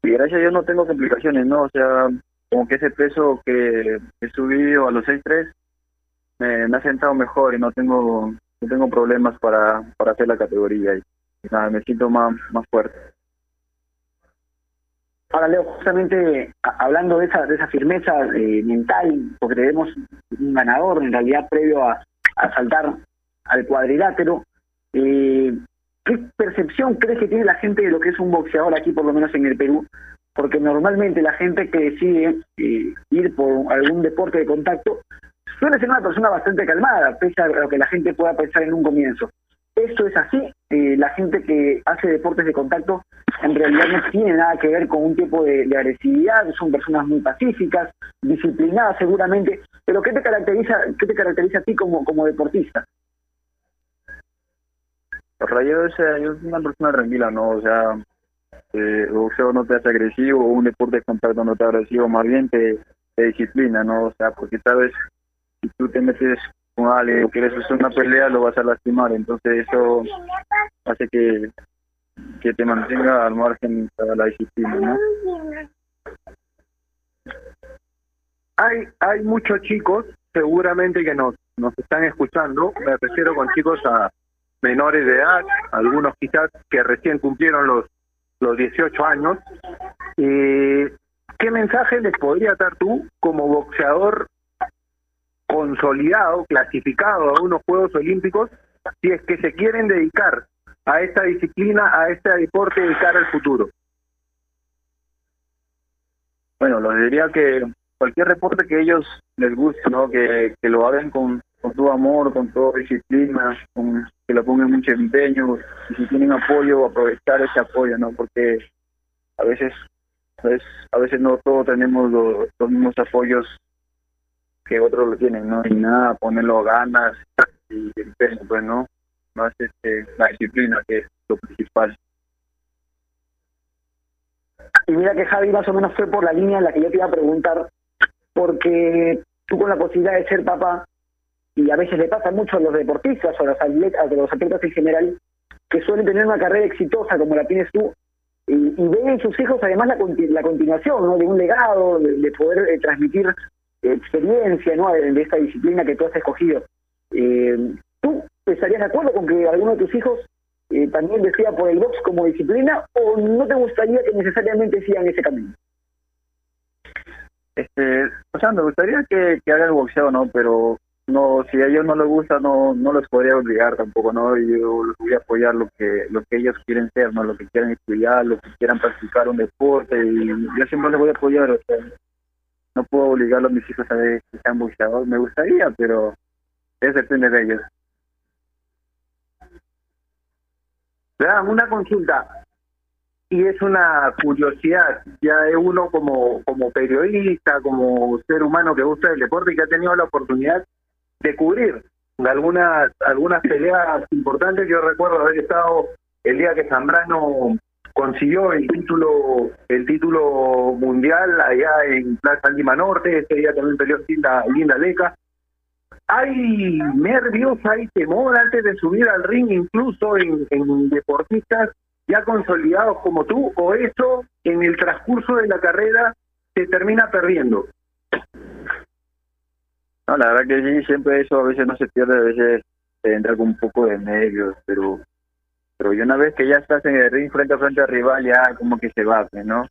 y gracias a Dios no tengo complicaciones, ¿no? O sea, como que ese peso que he subido a los 6-3 me, ha sentado mejor y no tengo no tengo problemas para, para hacer la categoría y nada, me siento más, más fuerte. Ahora, Leo, justamente hablando de esa, de esa firmeza eh, mental, porque tenemos un ganador en realidad previo a, a saltar al cuadrilátero, eh, ¿qué percepción crees que tiene la gente de lo que es un boxeador aquí, por lo menos en el Perú? Porque normalmente la gente que decide eh, ir por algún deporte de contacto suele ser una persona bastante calmada, pese a lo que la gente pueda pensar en un comienzo. Esto es así, eh, la gente que hace deportes de contacto en realidad no tiene nada que ver con un tipo de, agresividad, son personas muy pacíficas, disciplinadas seguramente, pero ¿qué te caracteriza, qué te caracteriza a ti como, como deportista? O sea, yo, o yo soy una persona tranquila, ¿no? O sea, eh, el boxeo no te hace agresivo, un deporte de contacto no te hace agresivo, más bien te, te disciplina, ¿no? O sea, porque sabes, si tú te metes o quieres hacer una pelea, lo vas a lastimar, entonces eso hace que, que te mantenga al margen para la disciplina, ¿no? Hay, hay muchos chicos, seguramente que nos, nos están escuchando, me refiero con chicos a menores de edad, algunos quizás que recién cumplieron los, los 18 años. Eh, ¿Qué mensaje les podría dar tú como boxeador consolidado, clasificado a unos Juegos Olímpicos, si es que se quieren dedicar a esta disciplina, a este deporte de cara al futuro? Bueno, les diría que cualquier deporte que ellos les guste, ¿no? Que, lo hagan con, con todo amor, con toda disciplina, con, que le pongan mucho empeño y si tienen apoyo, aprovechar ese apoyo, ¿no? Porque a veces, pues, a veces no todos tenemos lo- los mismos apoyos que otros lo tienen, ¿no? Y nada, ponerlo ganas y empeño, pues, ¿no? Más este, la disciplina, que es lo principal. Y mira que Javi más o menos fue por la línea en la que yo te iba a preguntar, porque tú con la posibilidad de ser papá, y a veces le pasa mucho a los deportistas o a los atletas, a los atletas en general, que suelen tener una carrera exitosa como la tienes tú, y, ven en sus hijos además la, la continuación ¿no? de un legado, de, de poder eh, transmitir experiencia ¿no? de, esta disciplina que tú has escogido. Eh, ¿Tú estarías de acuerdo con que alguno de tus hijos eh, también decida por el box como disciplina o no te gustaría que necesariamente sigan ese camino? Este, o sea, me gustaría que, que hagan boxeo, ¿no? Pero no, si a ellos no les gusta, no, no los podría obligar tampoco, ¿no? Yo los voy a apoyar lo que, lo que ellos quieren ser, ¿no? Lo que quieran estudiar, lo que quieran practicar un deporte, y yo siempre les voy a apoyar, o sea, no puedo obligar a mis hijos a que sean boxeadores, me gustaría, pero eso depende de ellos. Una consulta. Y es una curiosidad, ya de uno como, como periodista, como ser humano que gusta del deporte y que ha tenido la oportunidad de cubrir algunas algunas peleas importantes. Yo recuerdo haber estado el día que Zambrano consiguió el título el título mundial allá en Plaza Lima Norte, ese día también peleó Linda, Linda Leca. ¿Hay nervios, hay temor antes de subir al ring, incluso en, en deportistas ya consolidados como tú, o eso en el transcurso de la carrera se termina perdiendo? No, la verdad que sí, siempre eso a veces no se pierde, a veces se entra con un poco de nervios, pero y una vez que ya estás en el ring frente a frente al rival, ya como que se va, ¿no?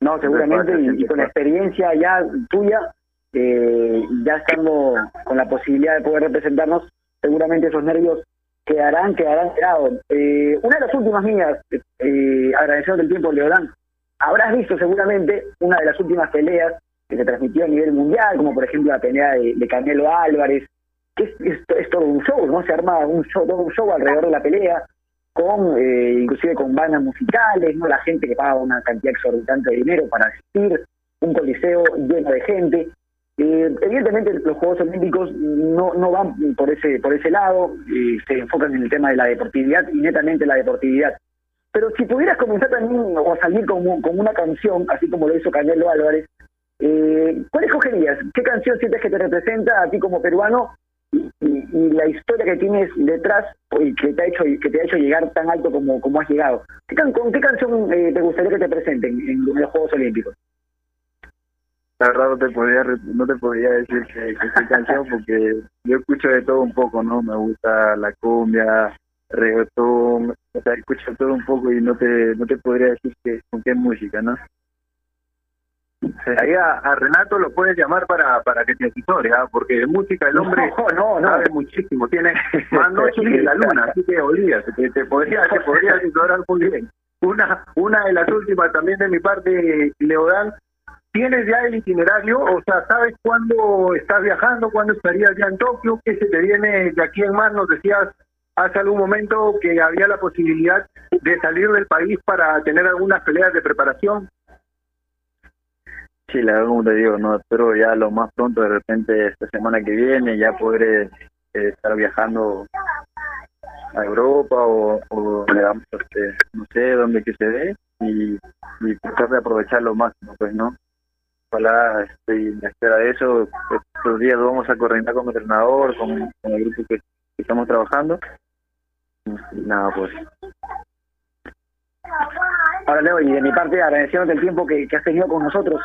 No, seguramente, y, y con la experiencia ya tuya, eh, ya estando con la posibilidad de poder representarnos, seguramente esos nervios quedarán, quedarán quedados. Eh, una de las últimas mías, eh, agradeciendo el tiempo, Leodán, habrás visto seguramente una de las últimas peleas que se transmitió a nivel mundial, como por ejemplo la pelea de, de Canelo Álvarez, que es, es, todo un show, ¿no? Se arma un show, todo un show alrededor de la pelea, con eh, inclusive con bandas musicales, no la gente que paga una cantidad exorbitante de dinero para asistir, un coliseo lleno de gente. Eh, evidentemente los Juegos Olímpicos no, no van por ese por ese lado, eh, se enfocan en el tema de la deportividad y netamente la deportividad. Pero si pudieras comenzar también o salir con, con una canción, así como lo hizo Canelo Álvarez, eh, ¿cuál escogerías? ¿Qué canción sientes que te representa a ti como peruano y, y- la historia que tienes detrás y que te ha hecho que te ha hecho llegar tan alto como, como has llegado? ¿Qué ¿Con qué canción eh, te gustaría que te presenten en, los Juegos Olímpicos? La verdad no te podría no te podría decir que, que canción porque yo escucho de todo un poco, ¿no? Me gusta la cumbia, reggaetón, o sea, escucho todo un poco y no te no te podría decir que con qué música, ¿no? Ahí a, a Renato lo puedes llamar para, para que te asesore, ¿ah? porque de música el hombre No, no, no. sabe muchísimo, tiene más noches que la luna, así que olvídate, te, te podría, te podría asesorar muy bien. Una, una de las últimas también de mi parte, Leodán, ¿tienes ya el itinerario? O sea, ¿sabes cuándo estás viajando, cuándo estarías ya en Tokio? ¿Qué se te viene de aquí en más? Nos decías hace algún momento que había la posibilidad de salir del país para tener algunas peleas de preparación. La verdad como te digo, no espero ya lo más pronto, de repente esta semana que viene, ya poder eh, estar viajando a Europa o, o este, no sé dónde que se dé y, tratar de aprovechar lo máximo, pues, ¿no? Ojalá estoy en espera de eso. Estos días vamos a coordinar con mi entrenador, con, el grupo que, estamos trabajando. Nada, pues. Ahora, Leo, y de mi parte, agradeciéndote el tiempo que, que has tenido con nosotros.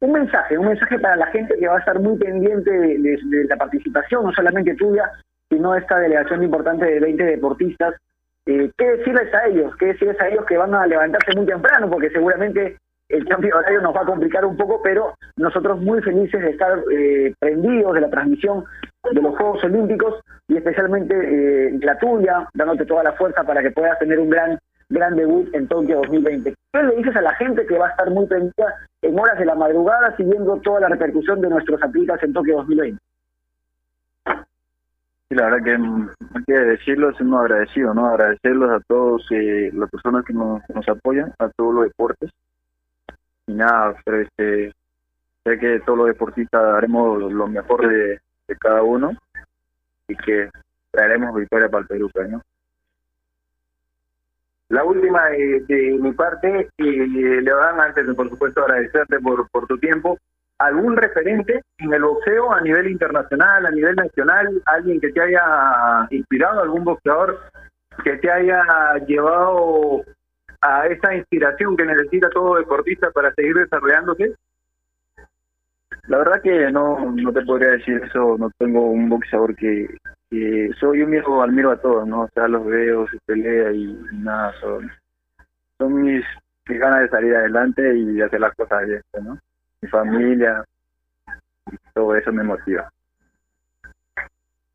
Un mensaje, un mensaje para la gente que va a estar muy pendiente de, la participación, no solamente tuya, sino esta delegación importante de 20 deportistas. Eh, ¿Qué decirles a ellos? ¿Qué decirles a ellos que van a levantarse muy temprano? Porque seguramente el cambio de horario nos va a complicar un poco, pero nosotros muy felices de estar eh, prendidos de la transmisión de los Juegos Olímpicos y especialmente eh, la tuya, dándote toda la fuerza para que puedas tener un gran gran debut en Tokio 2020. ¿Qué le dices a la gente que va a estar muy prendida en horas de la madrugada siguiendo toda la repercusión de nuestros atletas en Tokio 2020? Sí, la verdad que hay que decirlo, es agradecido, ¿no? Agradecerlos a todos eh, las personas que nos, nos apoyan, a todos los deportes. Y nada, pero este, sé que todos los deportistas haremos lo mejor de, de cada uno y que traeremos victoria para el Perú, pues, ¿no? La última de, de mi parte, eh, Leodán, antes de por supuesto agradecerte por tu tiempo, ¿algún referente en el boxeo a nivel internacional, a nivel nacional, alguien que te haya inspirado, algún boxeador que te haya llevado a esa inspiración que necesita todo deportista para seguir desarrollándose? La verdad que no, no te podría decir eso, no tengo un boxeador que, que soy un viejo, admiro a todos, ¿no? O sea, los veo, su pelea y, nada, son, son mis, mis ganas de salir adelante y de hacer las cosas bien, pues, ¿no? Mi familia, todo eso me motiva.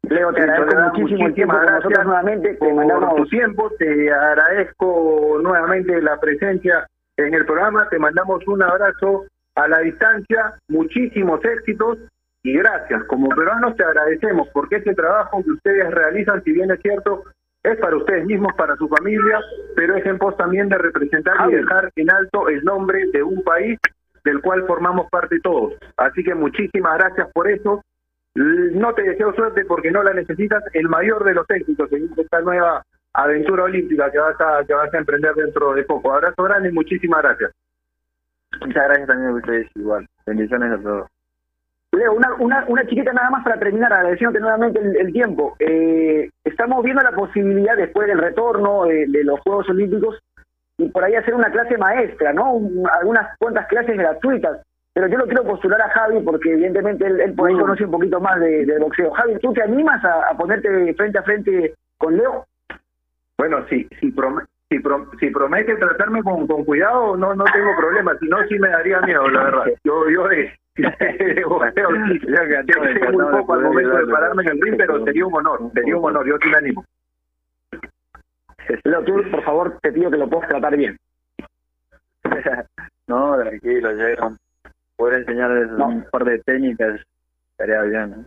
Leo, te agradezco Soledad, muchísimo el tiempo con nosotros nuevamente. Te mandamos tu tiempo, te agradezco nuevamente la presencia en el programa, te mandamos un abrazo a la distancia, muchísimos éxitos y gracias. Como peruanos te agradecemos porque ese trabajo que ustedes realizan, si bien es cierto, es para ustedes mismos, para su familia, pero es en pos también de representar y dejar en alto el nombre de un país del cual formamos parte todos. Así que muchísimas gracias por eso. No te deseo suerte porque no la necesitas. El mayor de los éxitos en esta nueva aventura olímpica que vas a, que vas a emprender dentro de poco. Abrazo grande y muchísimas gracias. Muchas gracias también a ustedes igual. Bendiciones a todos. Leo, una, una, una chiquita nada más para terminar, agradeciéndote nuevamente el, el tiempo. Eh, estamos viendo la posibilidad después del retorno de, de los Juegos Olímpicos y por ahí hacer una clase maestra, ¿no? Un- algunas cuantas clases gratuitas. Pero yo lo quiero postular a Javi porque evidentemente él, él por ahí conoce un poquito más de, de boxeo. Javi, ¿tú te animas a, a ponerte frente a frente con Leo? Bueno, si, si, prom- si, prom- si promete tratarme con, con cuidado, no no tengo problema. Si no, sí me daría miedo, la verdad. Yo, yo de, de boxeo, sé muy poco al momento de pararme en el ring, pero sería un honor, sería un honor. Yo sí me animo. Tú, por favor, te pido que lo puedas tratar bien. no, tranquilo, ya con- poder enseñarles un par de técnicas estaría bien.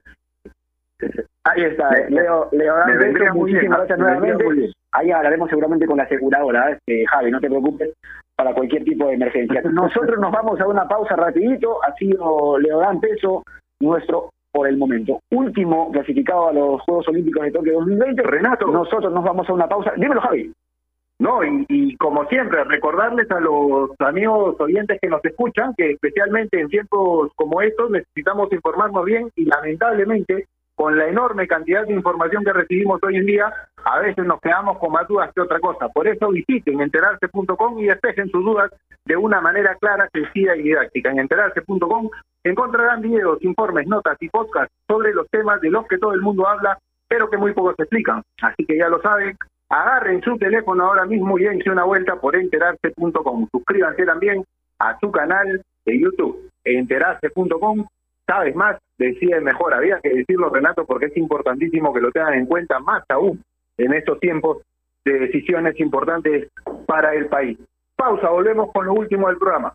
Ahí está, Me- Leo, Leo bien, muchísimas gracias nuevamente. Ahí hablaremos seguramente con la aseguradora, este, Javi, no te preocupes, para cualquier tipo de emergencia. Nosotros nos vamos a una pausa rapidito, ha sido Leodán Peso, nuestro, por el momento, último clasificado a los Juegos Olímpicos de Tokio 2020. Renato. Nosotros nos vamos a una pausa. Dímelo, Javi. No, y, y como siempre, recordarles a los amigos oyentes que nos escuchan que especialmente en tiempos como estos necesitamos informarnos bien y lamentablemente con la enorme cantidad de información que recibimos hoy en día, a veces nos quedamos con más dudas que otra cosa. Por eso visiten enterarse.com y despejen sus dudas de una manera clara, sencilla y didáctica. En enterarse.com encontrarán videos, informes, notas y podcasts sobre los temas de los que todo el mundo habla, pero que muy pocos explican. Así que ya lo saben, agarren su teléfono ahora mismo y dense una vuelta por enterarse.com. Suscríbanse también a su canal de YouTube, enterarse.com. Sabes más, decide mejor. Había que decirlo, Renato, porque es importantísimo que lo tengan en cuenta más aún en estos tiempos de decisiones importantes para el país. Pausa, volvemos con lo último del programa.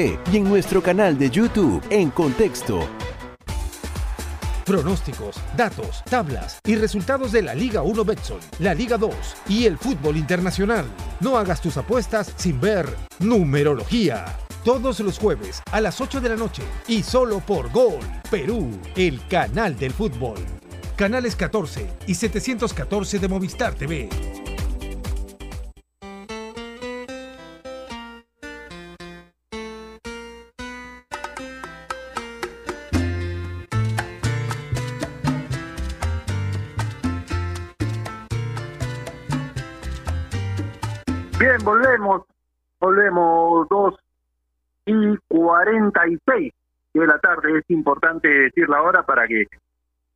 y en nuestro canal de YouTube en Contexto. Pronósticos, datos, tablas y resultados de la Liga 1 Betson, la Liga 2 y el fútbol internacional. No hagas tus apuestas sin ver numerología. Todos los jueves a las 8 de la noche y solo por Gol Perú, el canal del fútbol. Canales 14 y 714 de Movistar TV. Volvemos, 2 y 46 de la tarde. Es importante decir la hora para que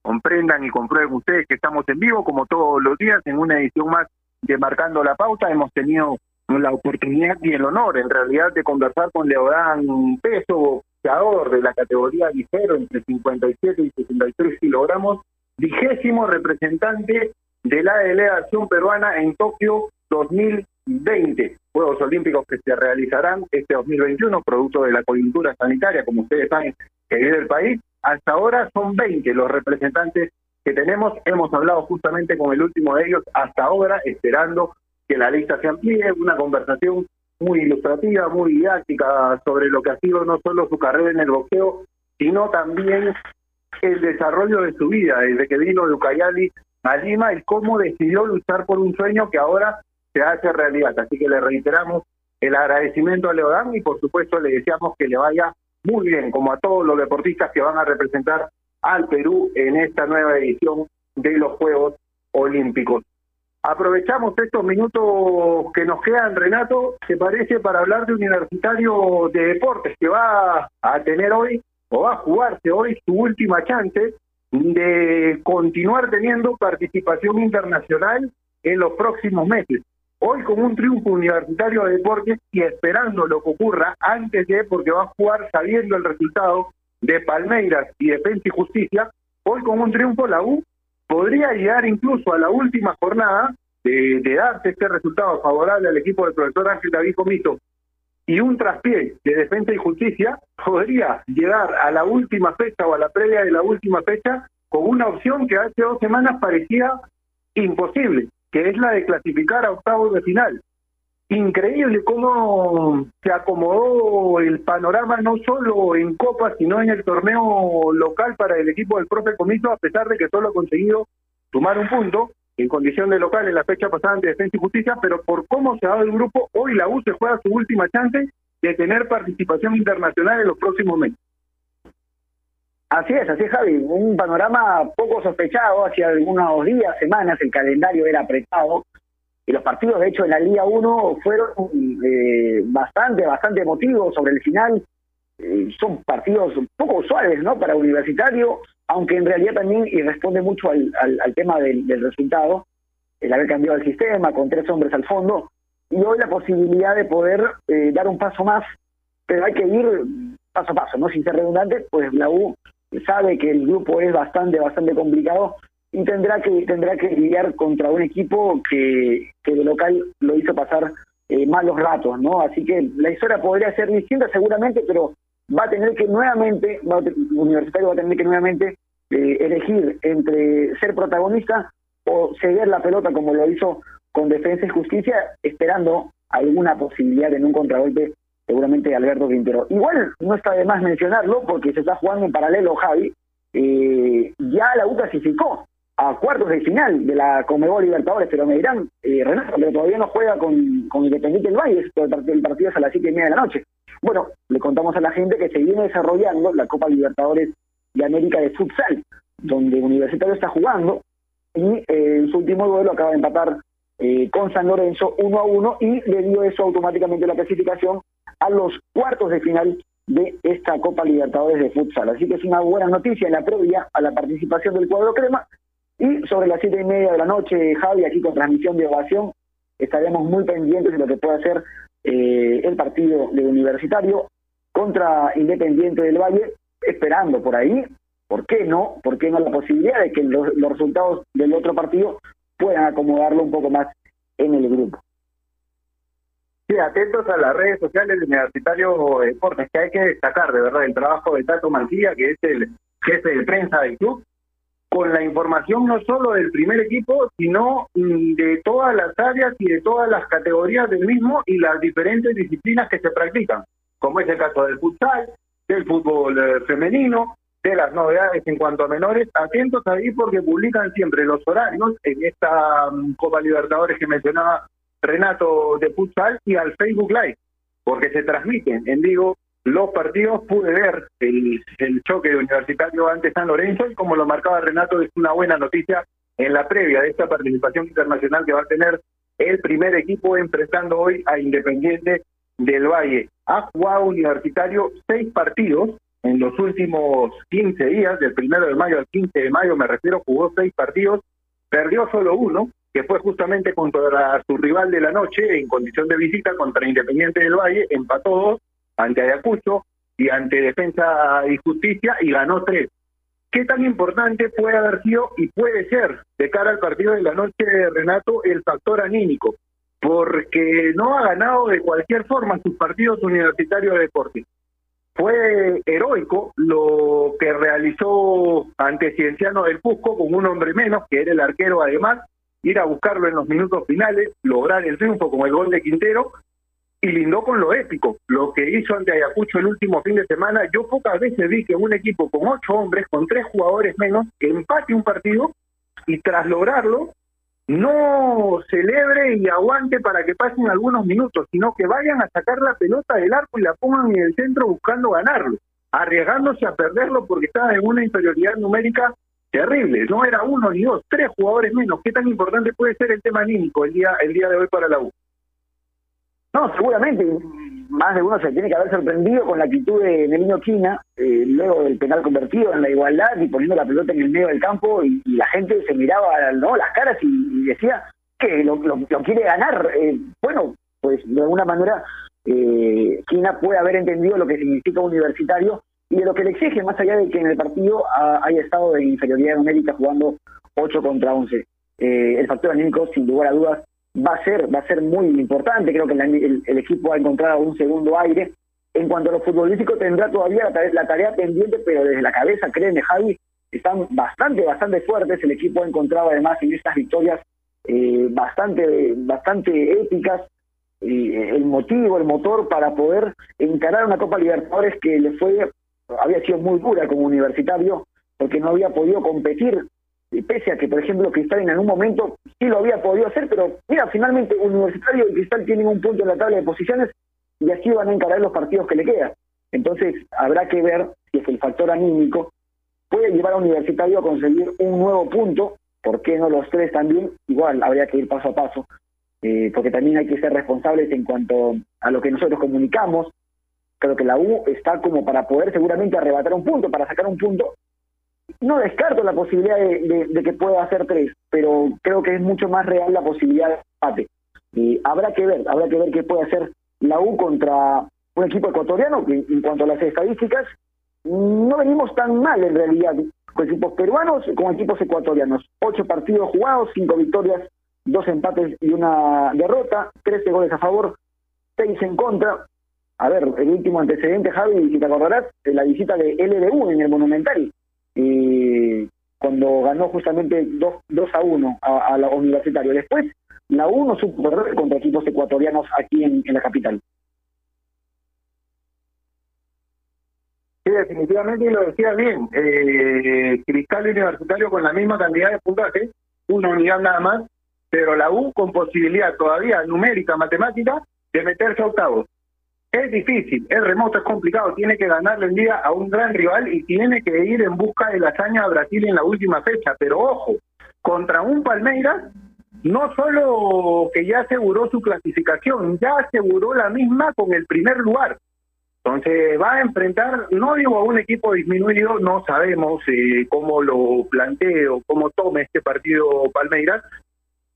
comprendan y comprueben ustedes que estamos en vivo, como todos los días, en una edición más de Marcando la Pauta. Hemos tenido la oportunidad y el honor, en realidad, de conversar con Leodán Peso, boxeador de la categoría ligero, entre 57 y 63 kilogramos, vigésimo representante de la delegación peruana en Tokio 2020. Juegos Olímpicos que se realizarán este 2021, producto de la coyuntura sanitaria, como ustedes saben, que vive el país. Hasta ahora son 20 los representantes que tenemos. Hemos hablado justamente con el último de ellos hasta ahora, esperando que la lista se amplíe. Una conversación muy ilustrativa, muy didáctica sobre lo que ha sido no solo su carrera en el boxeo, sino también el desarrollo de su vida, desde que vino de Ucayali a Lima y cómo decidió luchar por un sueño que ahora se hace realidad. Así que le reiteramos el agradecimiento a Leodán y por supuesto le deseamos que le vaya muy bien, como a todos los deportistas que van a representar al Perú en esta nueva edición de los Juegos Olímpicos. Aprovechamos estos minutos que nos quedan, Renato, ¿te parece para hablar de Universitario de Deportes, que va a tener hoy, o va a jugarse hoy, su última chance de continuar teniendo participación internacional en los próximos meses. Hoy con un triunfo universitario de deportes y esperando lo que ocurra antes de, porque va a jugar sabiendo el resultado de Palmeiras y Defensa y Justicia, hoy con un triunfo la U podría llegar incluso a la última jornada de, darse este resultado favorable al equipo del profesor Ángel David Comito. Y un traspié de defensa y justicia podría llegar a la última fecha o a la previa de la última fecha con una opción que hace dos semanas parecía imposible, que es la de clasificar a octavos de final. Increíble cómo se acomodó el panorama no solo en Copa, sino en el torneo local para el equipo del profe Comito, a pesar de que solo ha conseguido sumar un punto en condición de local en la fecha pasada ante Defensa y Justicia, pero por cómo se ha dado el grupo, hoy la U se juega su última chance de tener participación internacional en los próximos meses. Así es, así es, Javi. Un panorama poco sospechado. Hace algunos días, semanas, el calendario era apretado. Y los partidos, de hecho, en la Liga 1 fueron eh, bastante, bastante emotivos sobre el final. Eh, son partidos poco usuales, ¿no? Para Universitario, aunque en realidad también, y responde mucho al, al, tema del, del, resultado, el haber cambiado el sistema con tres hombres al fondo, y hoy la posibilidad de poder eh, dar un paso más, pero hay que ir paso a paso, ¿no? Sin ser redundante, pues la U sabe que el grupo es bastante, bastante complicado y tendrá que tendrá que lidiar contra un equipo que, que de local lo hizo pasar eh, malos ratos, ¿no? Así que la historia podría ser distinta seguramente, pero va a tener que nuevamente, va Universitario va a tener que nuevamente eh, elegir entre ser protagonista o ceder la pelota como lo hizo con Defensa y Justicia, esperando alguna posibilidad en un contragolpe seguramente Alberto Quintero. Igual no está de más mencionarlo porque se está jugando en paralelo, Javi. Eh, ya la U clasificó a cuartos de final de la Comebol Libertadores, pero me dirán, eh, pero todavía no juega con, con Independiente del Valle, el partido es a las siete y media de la noche. Bueno, le contamos a la gente que se viene desarrollando la Copa Libertadores de América de Futsal, donde Universitario está jugando y eh, en su último duelo acaba de empatar eh, con San Lorenzo 1 a 1 y le dio eso automáticamente la clasificación a los cuartos de final de esta Copa Libertadores de Futsal. Así que es una buena noticia en la previa a la participación del cuadro crema. Y sobre las siete y media de la noche, Javi, aquí con transmisión de ovación, estaremos muy pendientes de lo que pueda hacer eh, el partido de Universitario contra Independiente del Valle, esperando por ahí, ¿por qué no? ¿Por qué no la posibilidad de que los resultados del otro partido puedan acomodarlo un poco más en el grupo? Sí, atentos a las redes sociales de Universitario Deportes, que hay que destacar de verdad el trabajo de Tato Mancilla, que es el jefe de prensa del club, con la información no solo del primer equipo, sino mm, de todas las áreas y de todas las categorías del mismo y las diferentes disciplinas que se practican, como es el caso del futsal, del fútbol eh, femenino, de las novedades en cuanto a menores, atentos ahí porque publican siempre los horarios en esta mm, Copa Libertadores que mencionaba Renato de futsal y al Facebook Live, porque se transmiten en vivo los partidos. Pude ver el, el choque de Universitario ante San Lorenzo y como lo marcaba Renato, es una buena noticia en la previa de esta participación internacional que va a tener el primer equipo enfrentando hoy a Independiente del Valle. Ha jugado Universitario seis partidos en los últimos 15 días, del primero de mayo al 15 de mayo, me refiero, jugó seis partidos, perdió solo uno, que fue justamente contra su rival de la noche en condición de visita contra Independiente del Valle, empató dos ante Ayacucho y ante Defensa y Justicia y ganó tres. ¿Qué tan importante puede haber sido y puede ser de cara al partido de la noche, Renato, el factor anímico? Porque no ha ganado de cualquier forma sus partidos universitarios de deporte. Fue heroico lo que realizó ante Cienciano del Cusco con un hombre menos, que era el arquero además, ir a buscarlo en los minutos finales, lograr el triunfo con el gol de Quintero y lindó con lo épico, lo que hizo ante Ayacucho el último fin de semana. Yo pocas veces vi que un equipo con ocho hombres, con tres jugadores menos, empate un partido y tras lograrlo no celebre y aguante para que pasen algunos minutos, sino que vayan a sacar la pelota del arco y la pongan en el centro buscando ganarlo. arriesgándose a perderlo porque estaba en una inferioridad numérica terrible. No era uno ni dos, tres jugadores menos. ¿Qué tan importante puede ser el tema anímico el día, el día de hoy para la U? No, seguramente más de uno se tiene que haber sorprendido con la actitud de, de Niño Quina, eh, luego del penal convertido en la igualdad y poniendo la pelota en el medio del campo y, la gente se miraba no las caras y, decía que lo, quiere ganar. Eh, bueno, pues de alguna manera eh, Quina puede haber entendido lo que significa universitario y de lo que le exige, más allá de que en el partido haya estado en inferioridad numérica jugando 8 contra 11. Eh, el factor anímico, sin lugar a dudas, va a ser va a ser muy importante. Creo que el, el equipo ha encontrado un segundo aire. En cuanto a lo futbolístico, tendrá todavía la tarea, pendiente, pero desde la cabeza, créeme, Javi, están bastante, bastante fuertes. El equipo ha encontrado además en estas victorias eh, bastante, bastante épicas eh, el motivo, el motor para poder encarar una Copa Libertadores que le fue, había sido muy dura como universitario, porque no había podido competir, pese a que, por ejemplo, Cristal en algún momento sí lo había podido hacer, pero mira, finalmente Universitario y Cristal tienen un punto en la tabla de posiciones y así van a encarar los partidos que le quedan. Entonces, habrá que ver si es el factor anímico puede llevar a Universitario a conseguir un nuevo punto, ¿por qué no los tres también? Igual habría que ir paso a paso, eh, porque también hay que ser responsables en cuanto a lo que nosotros comunicamos. Creo que la U está como para poder seguramente arrebatar un punto, para sacar un punto. No descarto la posibilidad de, que pueda hacer tres, pero creo que es mucho más real la posibilidad de empate. Y habrá que ver, habrá que ver qué puede hacer la U contra un equipo ecuatoriano que en cuanto a las estadísticas no venimos tan mal en realidad con equipos peruanos con equipos ecuatorianos. Ocho partidos jugados, cinco victorias, dos empates y una derrota, trece goles a favor, seis en contra. A ver, el último antecedente, Javi, si te acordarás, la visita de LDU en el Monumental, eh, cuando ganó justamente 2, a 1 a, la Universitario. Después, la U no supo perder contra equipos ecuatorianos aquí en, la capital. Sí, definitivamente, y lo decía bien. Eh, Cristal Universitario con la misma cantidad de puntaje, una unidad nada más, pero la U con posibilidad todavía numérica, matemática, de meterse a octavos. Es difícil, es remoto, es complicado, tiene que ganarle el día a un gran rival y tiene que ir en busca de la hazaña a Brasil en la última fecha. Pero ojo, contra un Palmeiras, no solo que ya aseguró su clasificación, ya aseguró la misma con el primer lugar. Entonces va a enfrentar, no digo a un equipo disminuido, no sabemos eh, cómo lo planteo, cómo tome este partido Palmeiras,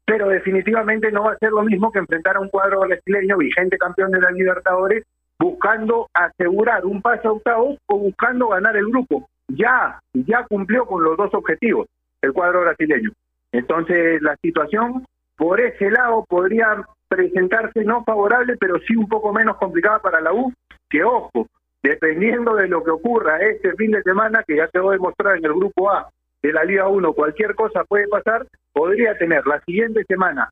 pero definitivamente no va a ser lo mismo que enfrentar a un cuadro brasileño vigente campeón de la Libertadores, buscando asegurar un pase a octavos o buscando ganar el grupo. Ya, ya cumplió con los dos objetivos el cuadro brasileño. Entonces la situación por ese lado podría presentarse no favorable, pero sí un poco menos complicada para la U, que ojo, dependiendo de lo que ocurra este fin de semana, que ya quedó demostrado en el grupo A de la Liga 1, cualquier cosa puede pasar, podría tener la siguiente semana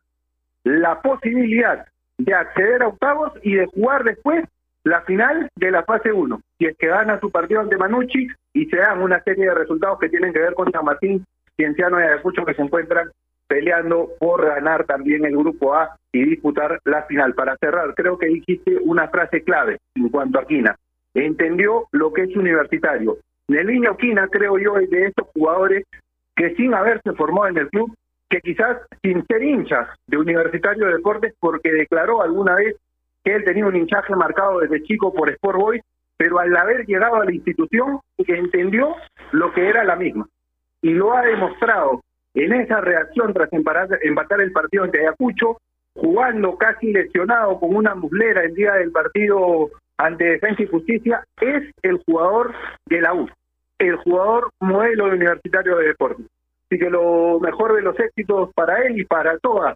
la posibilidad de acceder a octavos y de jugar después la final de la fase 1, si es que gana su partido ante Manucci y se dan una serie de resultados que tienen que ver con San Martín, Cienciano y Ayacucho que se encuentran peleando por ganar también el grupo A y disputar la final. Para cerrar, creo que dijiste una frase clave en cuanto a Quina. Entendió lo que es universitario. Neliño Quina, creo yo, es de estos jugadores que sin haberse formado en el club, que quizás sin ser hinchas de Universitario de Deportes, porque declaró alguna vez que él tenía un hinchaje marcado desde chico por Sport Boys, pero al haber llegado a la institución, que entendió lo que era la misma. Y lo ha demostrado en esa reacción tras empatar el partido ante Ayacucho, jugando casi lesionado con una muslera el día del partido ante Defensa y Justicia, es el jugador de la U, el jugador modelo de Universitario de Deportes. Así que lo mejor de los éxitos para él y para toda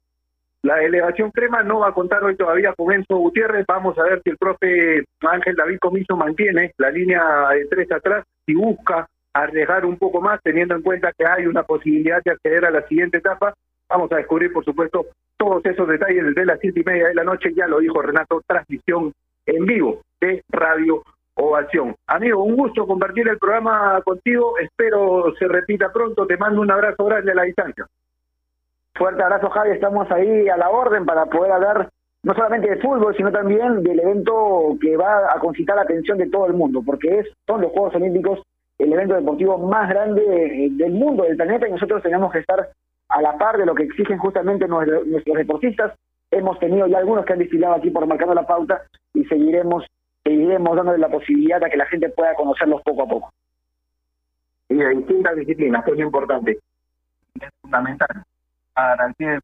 la delegación Crema no va a contar hoy todavía con Enzo Gutiérrez. Vamos a ver si el profe Ángel David Comiso mantiene la línea de tres atrás y busca arriesgar un poco más, teniendo en cuenta que hay una posibilidad de acceder a la siguiente etapa. Vamos a descubrir, por supuesto, todos esos detalles desde las siete y media de la noche. Ya lo dijo Renato, transmisión en vivo de Radio Ovación. Amigo, un gusto compartir el programa contigo. Espero se repita pronto. Te mando un abrazo grande a la distancia. Fuerte abrazo, Javi. Estamos ahí a la orden para poder hablar no solamente de fútbol, sino también del evento que va a concitar la atención de todo el mundo, porque es, son los Juegos Olímpicos el evento deportivo más grande eh, del mundo, del planeta, y nosotros tenemos que estar a la par de lo que exigen justamente nuestro- nuestros deportistas. Hemos tenido ya algunos que han desfilado aquí por marcando la pauta y seguiremos, seguiremos dándole la posibilidad a que la gente pueda conocerlos poco a poco. Y de distintas disciplinas, que es importante. Es fundamental. La garantía